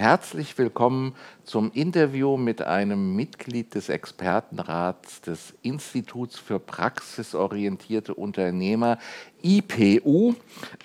herzlich willkommen zum Interview mit einem Mitglied des Expertenrats des Instituts für praxisorientierte Unternehmer IPU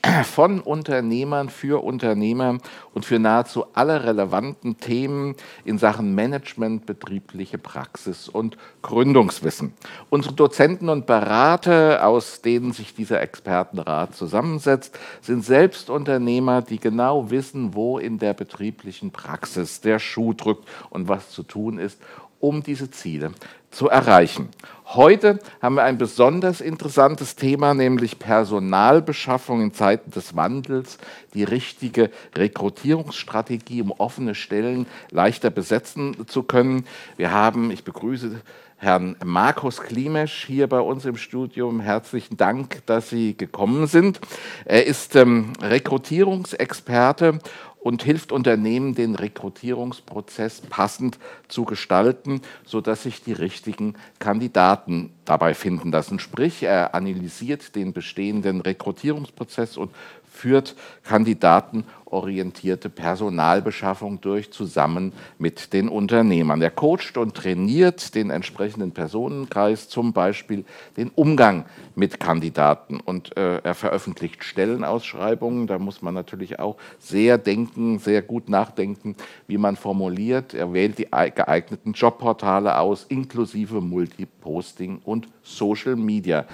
von Unternehmern für Unternehmer und für nahezu alle relevanten Themen in Sachen Management, betriebliche Praxis und Gründungswissen. Unsere Dozenten und Berater, aus denen sich dieser Expertenrat zusammensetzt, sind selbst Unternehmer, die genau wissen, wo in der betrieblichen Praxis der Schuh drückt und was zu tun ist, um diese Ziele zu erreichen. Heute haben wir ein besonders interessantes Thema, nämlich Personalbeschaffung in Zeiten des Wandels, die richtige Rekrutierungsstrategie, um offene Stellen leichter besetzen zu können. Wir haben, ich begrüße Herrn Markus Klimesch hier bei uns im Studium. Herzlichen Dank, dass Sie gekommen sind. Er ist ähm, Rekrutierungsexperte und hilft Unternehmen, den Rekrutierungsprozess passend zu gestalten, sodass sich die richtigen Kandidaten dabei finden lassen. Sprich, er analysiert den bestehenden Rekrutierungsprozess und führt kandidatenorientierte Personalbeschaffung durch zusammen mit den Unternehmern. Er coacht und trainiert den entsprechenden Personenkreis, zum Beispiel den Umgang mit Kandidaten. Und äh, er veröffentlicht Stellenausschreibungen. Da muss man natürlich auch sehr denken, sehr gut nachdenken, wie man formuliert. Er wählt die geeigneten Jobportale aus, inklusive Multiposting und Social Media.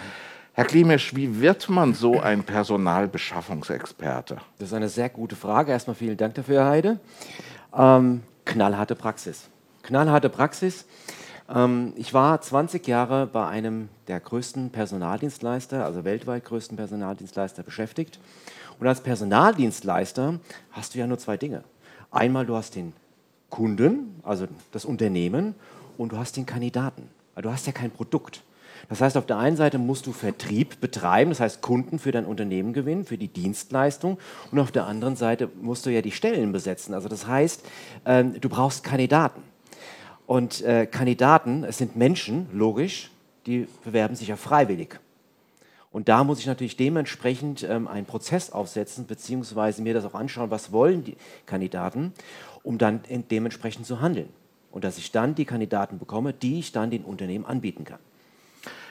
Herr Klimesch, wie wird man so ein Personalbeschaffungsexperte? Das ist eine sehr gute Frage. Erstmal vielen Dank dafür, Herr Heide. Ähm, knallharte Praxis. Knallharte Praxis. Ähm, ich war 20 Jahre bei einem der größten Personaldienstleister, also weltweit größten Personaldienstleister beschäftigt. Und als Personaldienstleister hast du ja nur zwei Dinge. Einmal du hast den Kunden, also das Unternehmen, und du hast den Kandidaten. Also du hast ja kein Produkt. Das heißt, auf der einen Seite musst du Vertrieb betreiben, das heißt Kunden für dein Unternehmen gewinnen, für die Dienstleistung. Und auf der anderen Seite musst du ja die Stellen besetzen. Also das heißt, ähm, du brauchst Kandidaten. Und äh, Kandidaten, es sind Menschen, logisch, die bewerben sich ja freiwillig. Und da muss ich natürlich dementsprechend ähm, einen Prozess aufsetzen, beziehungsweise mir das auch anschauen, was wollen die Kandidaten, um dann dementsprechend zu handeln. Und dass ich dann die Kandidaten bekomme, die ich dann den Unternehmen anbieten kann.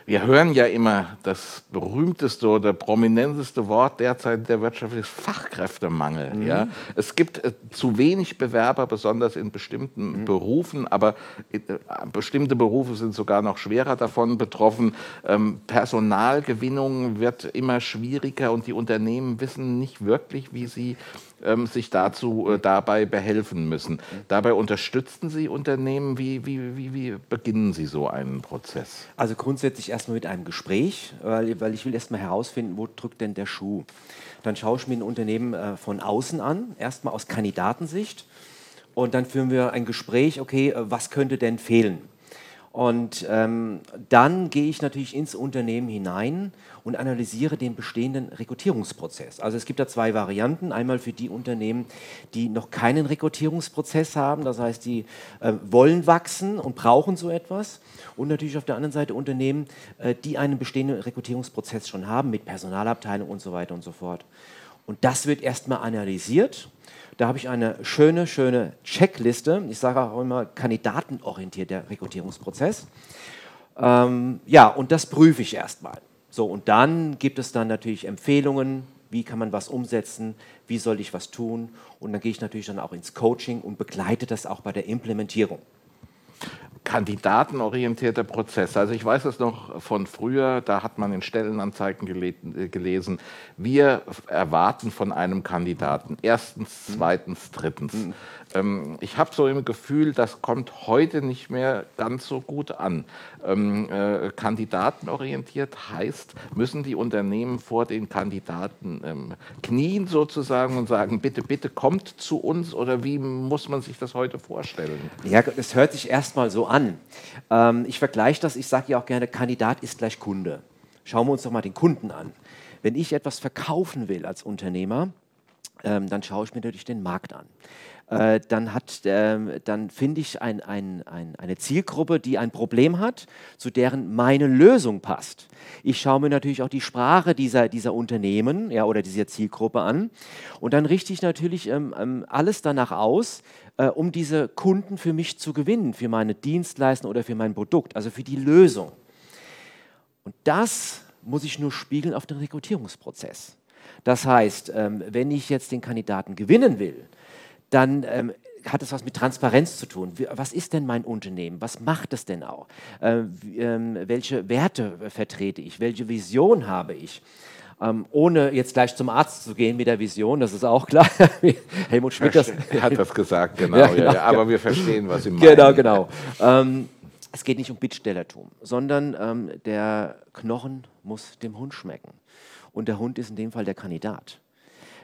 Wir hören ja immer, das berühmteste oder prominenteste Wort derzeit der Wirtschaft ist Fachkräftemangel. Mhm. Ja? Es gibt äh, zu wenig Bewerber, besonders in bestimmten mhm. Berufen, aber äh, bestimmte Berufe sind sogar noch schwerer davon betroffen. Ähm, Personalgewinnung wird immer schwieriger und die Unternehmen wissen nicht wirklich, wie sie ähm, sich dazu äh, dabei behelfen müssen. Dabei unterstützen Sie Unternehmen. Wie, wie, wie, wie beginnen Sie so einen Prozess? Also grundsätzlich erstmal mit einem Gespräch, weil, weil ich will erstmal herausfinden, wo drückt denn der Schuh. Dann schaue ich mir ein Unternehmen äh, von außen an, erstmal aus Kandidatensicht. Und dann führen wir ein Gespräch, okay, äh, was könnte denn fehlen? Und ähm, dann gehe ich natürlich ins Unternehmen hinein und analysiere den bestehenden Rekrutierungsprozess. Also es gibt da zwei Varianten. Einmal für die Unternehmen, die noch keinen Rekrutierungsprozess haben, das heißt, die äh, wollen wachsen und brauchen so etwas. Und natürlich auf der anderen Seite Unternehmen, äh, die einen bestehenden Rekrutierungsprozess schon haben mit Personalabteilung und so weiter und so fort. Und das wird erstmal analysiert da habe ich eine schöne, schöne Checkliste. Ich sage auch immer kandidatenorientierter Rekrutierungsprozess. Ähm, ja, und das prüfe ich erstmal. So, und dann gibt es dann natürlich Empfehlungen, wie kann man was umsetzen, wie soll ich was tun. Und dann gehe ich natürlich dann auch ins Coaching und begleite das auch bei der Implementierung kandidatenorientierter Prozess. Also ich weiß es noch von früher, da hat man in Stellenanzeigen äh, gelesen, wir erwarten von einem Kandidaten erstens, zweitens, drittens. Mhm. Ähm, ich habe so im Gefühl, das kommt heute nicht mehr ganz so gut an. Ähm, äh, kandidatenorientiert heißt, müssen die Unternehmen vor den Kandidaten ähm, knien sozusagen und sagen, bitte, bitte kommt zu uns oder wie muss man sich das heute vorstellen? Ja, das hört sich erstmal so an. Ähm, ich vergleiche das, ich sage ja auch gerne, Kandidat ist gleich Kunde. Schauen wir uns doch mal den Kunden an. Wenn ich etwas verkaufen will als Unternehmer, ähm, dann schaue ich mir natürlich den Markt an. Äh, dann, hat, äh, dann finde ich ein, ein, ein, eine Zielgruppe, die ein Problem hat, zu deren meine Lösung passt. Ich schaue mir natürlich auch die Sprache dieser, dieser Unternehmen ja, oder dieser Zielgruppe an und dann richte ich natürlich ähm, ähm, alles danach aus, äh, um diese Kunden für mich zu gewinnen, für meine Dienstleistung oder für mein Produkt, also für die Lösung. Und das muss ich nur spiegeln auf den Rekrutierungsprozess. Das heißt, ähm, wenn ich jetzt den Kandidaten gewinnen will, dann ähm, hat es was mit Transparenz zu tun. Was ist denn mein Unternehmen? Was macht es denn auch? Ähm, welche Werte vertrete ich? Welche Vision habe ich? Ähm, ohne jetzt gleich zum Arzt zu gehen mit der Vision, das ist auch klar. Helmut Schmidt das, hat das gesagt, genau. ja, genau ja, aber wir verstehen, was Sie meinen. Genau, genau. Ähm, es geht nicht um Bittstellertum, sondern ähm, der Knochen muss dem Hund schmecken. Und der Hund ist in dem Fall der Kandidat.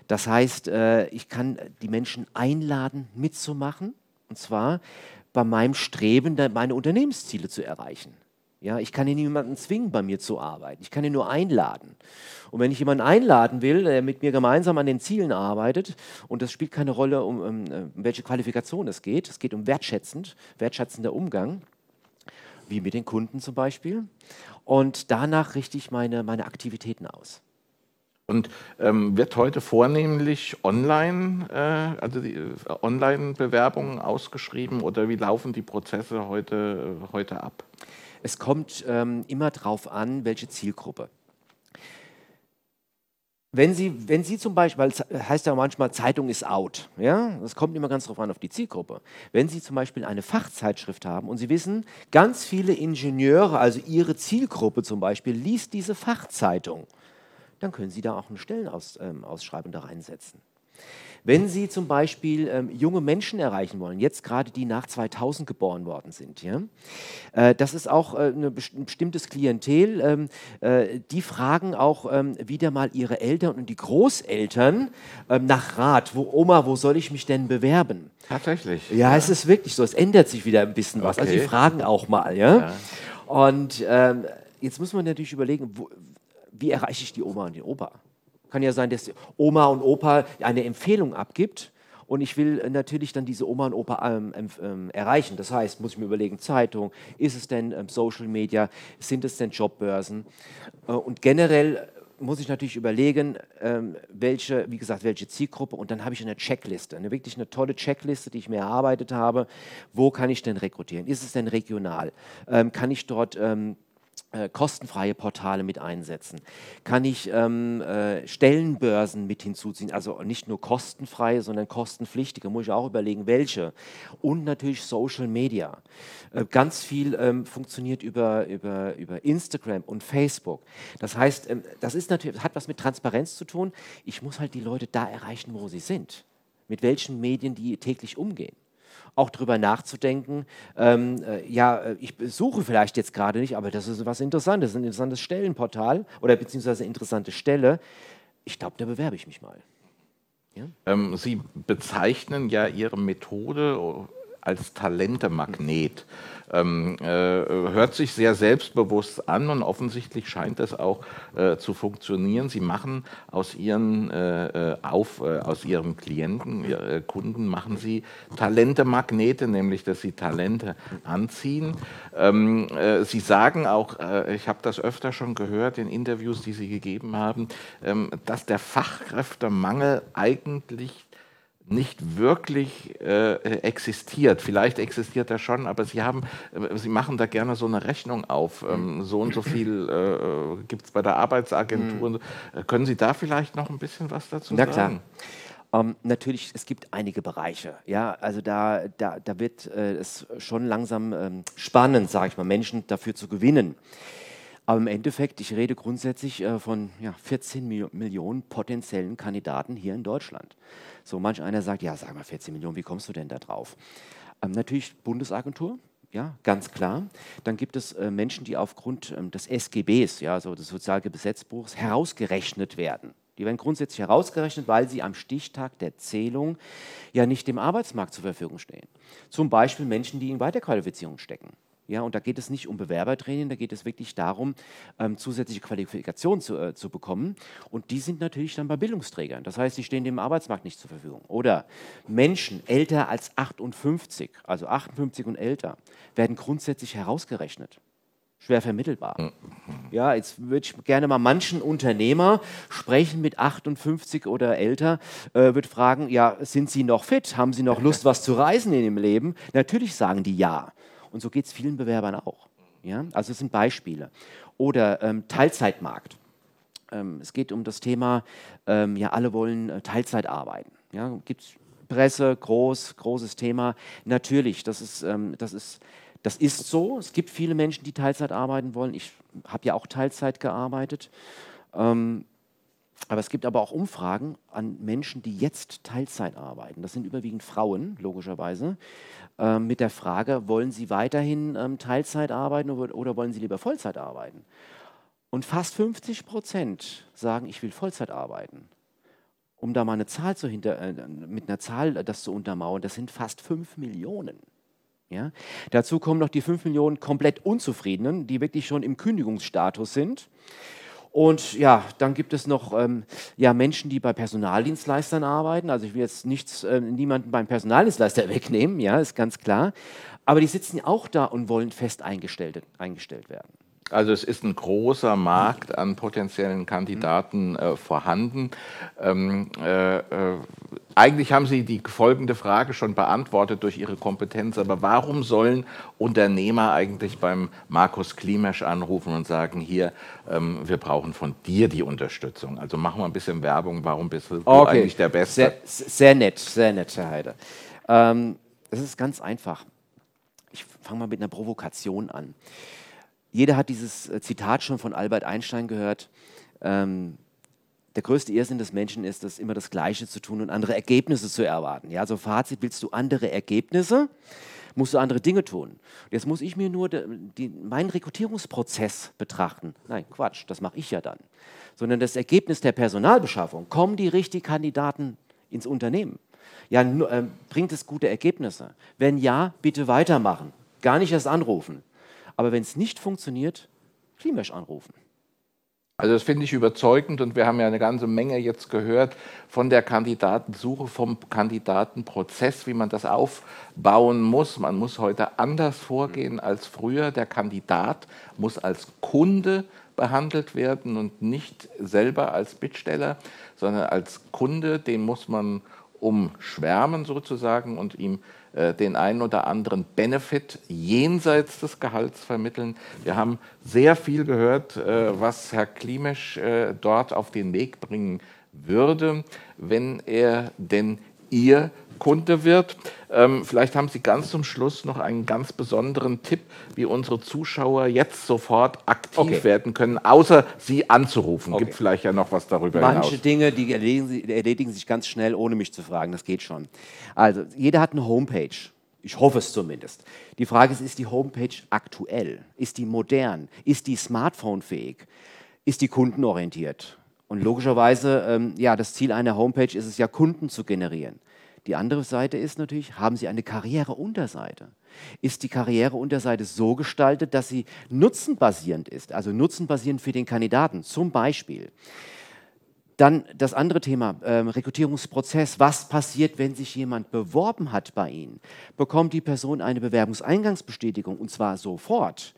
Das heißt, äh, ich kann die Menschen einladen, mitzumachen, und zwar bei meinem Streben, meine Unternehmensziele zu erreichen. Ja, ich kann hier niemanden zwingen, bei mir zu arbeiten. Ich kann ihn nur einladen. Und wenn ich jemanden einladen will, der mit mir gemeinsam an den Zielen arbeitet, und das spielt keine Rolle, um, um, um welche Qualifikation es geht, es geht um wertschätzend, wertschätzender Umgang, wie mit den Kunden zum Beispiel. Und danach richte ich meine, meine Aktivitäten aus. Und ähm, wird heute vornehmlich online, äh, also die äh, Online-Bewerbungen ausgeschrieben oder wie laufen die Prozesse heute, äh, heute ab? Es kommt ähm, immer darauf an, welche Zielgruppe. Wenn Sie, wenn Sie zum Beispiel, weil es heißt ja manchmal, Zeitung ist out, ja, das kommt immer ganz darauf an, auf die Zielgruppe. Wenn Sie zum Beispiel eine Fachzeitschrift haben und Sie wissen, ganz viele Ingenieure, also Ihre Zielgruppe zum Beispiel, liest diese Fachzeitung, dann können Sie da auch eine Stellenausschreibung ähm, da reinsetzen. Wenn Sie zum Beispiel ähm, junge Menschen erreichen wollen, jetzt gerade die nach 2000 geboren worden sind, ja, äh, das ist auch äh, ein bestimmtes Klientel, ähm, äh, die fragen auch ähm, wieder mal ihre Eltern und die Großeltern ähm, nach Rat. Wo, Oma, wo soll ich mich denn bewerben? Tatsächlich. Ja, ja. es ist wirklich so. Es ändert sich wieder ein bisschen was. Also die fragen auch mal, ja. ja. Und ähm, jetzt muss man natürlich überlegen, wo, wie erreiche ich die Oma und den Opa? Kann ja sein, dass Oma und Opa eine Empfehlung abgibt und ich will natürlich dann diese Oma und Opa ähm, ähm, erreichen. Das heißt, muss ich mir überlegen, Zeitung, ist es denn ähm, Social Media, sind es denn Jobbörsen? Äh, und generell muss ich natürlich überlegen, ähm, welche, wie gesagt, welche Zielgruppe und dann habe ich eine Checkliste, eine wirklich eine tolle Checkliste, die ich mir erarbeitet habe. Wo kann ich denn rekrutieren? Ist es denn regional? Ähm, kann ich dort ähm, äh, kostenfreie Portale mit einsetzen? Kann ich ähm, äh, Stellenbörsen mit hinzuziehen? Also nicht nur kostenfreie, sondern kostenpflichtige. Muss ich auch überlegen, welche. Und natürlich Social Media. Äh, ganz viel ähm, funktioniert über, über, über Instagram und Facebook. Das heißt, ähm, das ist natürlich, hat was mit Transparenz zu tun. Ich muss halt die Leute da erreichen, wo sie sind. Mit welchen Medien die täglich umgehen auch darüber nachzudenken, ähm, äh, ja, äh, ich suche vielleicht jetzt gerade nicht, aber das ist was Interessantes, ein interessantes Stellenportal oder beziehungsweise interessante Stelle. Ich glaube, da bewerbe ich mich mal. Ja? Ähm, Sie bezeichnen ja Ihre Methode als Talentemagnet. Ähm, äh, hört sich sehr selbstbewusst an und offensichtlich scheint es auch äh, zu funktionieren. Sie machen aus ihren, äh, äh auf, äh, aus ihren Klienten, äh, Kunden, machen sie Talentemagnete, nämlich dass sie Talente anziehen. Ähm, sie sagen auch, ich habe das öfter schon gehört in Interviews, die Sie gegeben haben, ähm, dass der Fachkräftemangel eigentlich nicht wirklich äh, existiert. Vielleicht existiert er schon, aber Sie haben, äh, Sie machen da gerne so eine Rechnung auf. Ähm, so und so viel äh, gibt es bei der Arbeitsagentur. Mhm. Können Sie da vielleicht noch ein bisschen was dazu Na, sagen? Klar. Ähm, natürlich, es gibt einige Bereiche. Ja, also da, da, da wird äh, es schon langsam ähm, spannend, sage ich mal, Menschen dafür zu gewinnen. Aber im Endeffekt, ich rede grundsätzlich äh, von ja, 14 Millionen potenziellen Kandidaten hier in Deutschland. So manch einer sagt, ja, sag mal 14 Millionen, wie kommst du denn da drauf? Ähm, natürlich Bundesagentur, ja, ganz klar. Dann gibt es äh, Menschen, die aufgrund ähm, des SGBs, ja, also des Sozialgesetzbuchs, herausgerechnet werden. Die werden grundsätzlich herausgerechnet, weil sie am Stichtag der Zählung ja nicht dem Arbeitsmarkt zur Verfügung stehen. Zum Beispiel Menschen, die in Weiterqualifizierung stecken. Ja, und da geht es nicht um Bewerbertraining, da geht es wirklich darum, ähm, zusätzliche Qualifikationen zu, äh, zu bekommen. Und die sind natürlich dann bei Bildungsträgern. Das heißt, die stehen dem Arbeitsmarkt nicht zur Verfügung. Oder Menschen älter als 58, also 58 und älter, werden grundsätzlich herausgerechnet. Schwer vermittelbar. Mhm. Ja, jetzt würde ich gerne mal manchen Unternehmer sprechen mit 58 oder älter, äh, würde fragen, ja, sind Sie noch fit? Haben Sie noch Lust, was zu reisen in Ihrem Leben? Natürlich sagen die ja. Und so geht es vielen Bewerbern auch. Ja? Also es sind Beispiele. Oder ähm, Teilzeitmarkt. Ähm, es geht um das Thema, ähm, ja, alle wollen äh, Teilzeit arbeiten. Ja? Gibt es Presse, groß, großes Thema. Natürlich, das ist, ähm, das, ist, das ist so. Es gibt viele Menschen, die Teilzeit arbeiten wollen. Ich habe ja auch Teilzeit gearbeitet. Ähm, aber es gibt aber auch Umfragen an Menschen, die jetzt Teilzeit arbeiten. Das sind überwiegend Frauen, logischerweise, äh, mit der Frage, wollen sie weiterhin ähm, Teilzeit arbeiten oder, oder, wollen sie lieber Vollzeit arbeiten? Und fast 50 Prozent sagen, ich will Vollzeit arbeiten. Um da mal eine Zahl zu hinter, äh, mit einer Zahl das zu untermauern, das sind fast 5 Millionen. Ja? Dazu kommen noch die 5 Millionen komplett Unzufriedenen, die wirklich schon im Kündigungsstatus sind. Und ja, dann gibt es noch ähm, ja, Menschen, die bei Personaldienstleistern arbeiten. Also ich will jetzt nichts, äh, niemanden beim Personaldienstleister wegnehmen, ja, ist ganz klar. Aber die sitzen auch da und wollen fest eingestellt, eingestellt werden. Also es ist ein großer Markt an potenziellen Kandidaten äh, vorhanden. Ähm, äh, äh, eigentlich haben Sie die folgende Frage schon beantwortet durch Ihre Kompetenz, aber warum sollen Unternehmer eigentlich beim Markus Klimesch anrufen und sagen, hier, ähm, wir brauchen von dir die Unterstützung? Also machen wir ein bisschen Werbung, warum bist du okay. eigentlich der Beste? Sehr, sehr, nett, sehr nett, Herr Heide. Ähm, es ist ganz einfach. Ich fange mal mit einer Provokation an. Jeder hat dieses äh, Zitat schon von Albert Einstein gehört. Ähm, der größte Irrsinn des Menschen ist es, immer das Gleiche zu tun und andere Ergebnisse zu erwarten. Ja, also Fazit, willst du andere Ergebnisse, musst du andere Dinge tun. Jetzt muss ich mir nur de, die, meinen Rekrutierungsprozess betrachten. Nein, Quatsch, das mache ich ja dann. Sondern das Ergebnis der Personalbeschaffung. Kommen die richtigen Kandidaten ins Unternehmen? Ja, äh, bringt es gute Ergebnisse? Wenn ja, bitte weitermachen. Gar nicht erst anrufen. Aber wenn es nicht funktioniert, Klimasch anrufen. Also das finde ich überzeugend und wir haben ja eine ganze Menge jetzt gehört von der Kandidatensuche, vom Kandidatenprozess, wie man das aufbauen muss. Man muss heute anders vorgehen als früher. Der Kandidat muss als Kunde behandelt werden und nicht selber als Bittsteller, sondern als Kunde, den muss man umschwärmen sozusagen und ihm äh, den einen oder anderen Benefit jenseits des Gehalts vermitteln. Wir haben sehr viel gehört, äh, was Herr Klimesch äh, dort auf den Weg bringen würde, wenn er denn Ihr Kunde wird. Ähm, vielleicht haben Sie ganz zum Schluss noch einen ganz besonderen Tipp, wie unsere Zuschauer jetzt sofort aktiv okay. werden können, außer Sie anzurufen. Okay. Gibt vielleicht ja noch was darüber Manche hinaus. Manche Dinge, die erledigen, erledigen sich ganz schnell, ohne mich zu fragen. Das geht schon. Also, jeder hat eine Homepage. Ich hoffe es zumindest. Die Frage ist, ist die Homepage aktuell? Ist die modern? Ist die smartphone-fähig? Ist die kundenorientiert? Und logischerweise, ähm, ja, das Ziel einer Homepage ist es ja, Kunden zu generieren. Die andere Seite ist natürlich, haben Sie eine Karriereunterseite? Ist die Karriereunterseite so gestaltet, dass sie nutzenbasierend ist, also nutzenbasierend für den Kandidaten? Zum Beispiel. Dann das andere Thema, äh, Rekrutierungsprozess. Was passiert, wenn sich jemand beworben hat bei Ihnen? Bekommt die Person eine Bewerbungseingangsbestätigung und zwar sofort?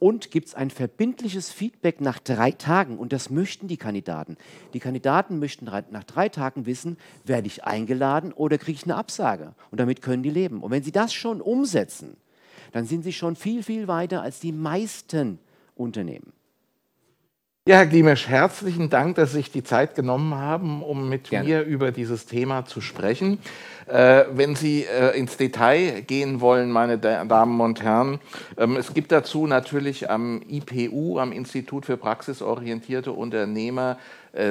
und gibt es ein verbindliches Feedback nach drei Tagen. Und das möchten die Kandidaten. Die Kandidaten möchten nach drei Tagen wissen, werde ich eingeladen oder kriege ich eine Absage. Und damit können die leben. Und wenn sie das schon umsetzen, dann sind sie schon viel, viel weiter als die meisten Unternehmen. Ja, Herr Glimesch, herzlichen Dank, dass Sie sich die Zeit genommen haben, um mit Gerne. mir über dieses Thema zu sprechen. Äh, wenn Sie äh, ins Detail gehen wollen, meine Damen und Herren, ähm, es gibt dazu natürlich am IPU, am Institut für praxisorientierte Unternehmer,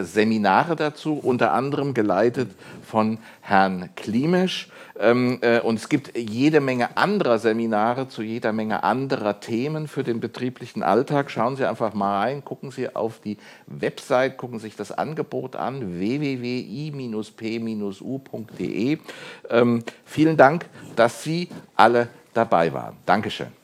Seminare dazu, unter anderem geleitet von Herrn Klimisch. Ähm, äh, und es gibt jede Menge anderer Seminare zu jeder Menge anderer Themen für den betrieblichen Alltag. Schauen Sie einfach mal rein, gucken Sie auf die Website, gucken sich das Angebot an, www.i-p-u.de. Ähm, vielen Dank, dass Sie alle dabei waren. Dankeschön.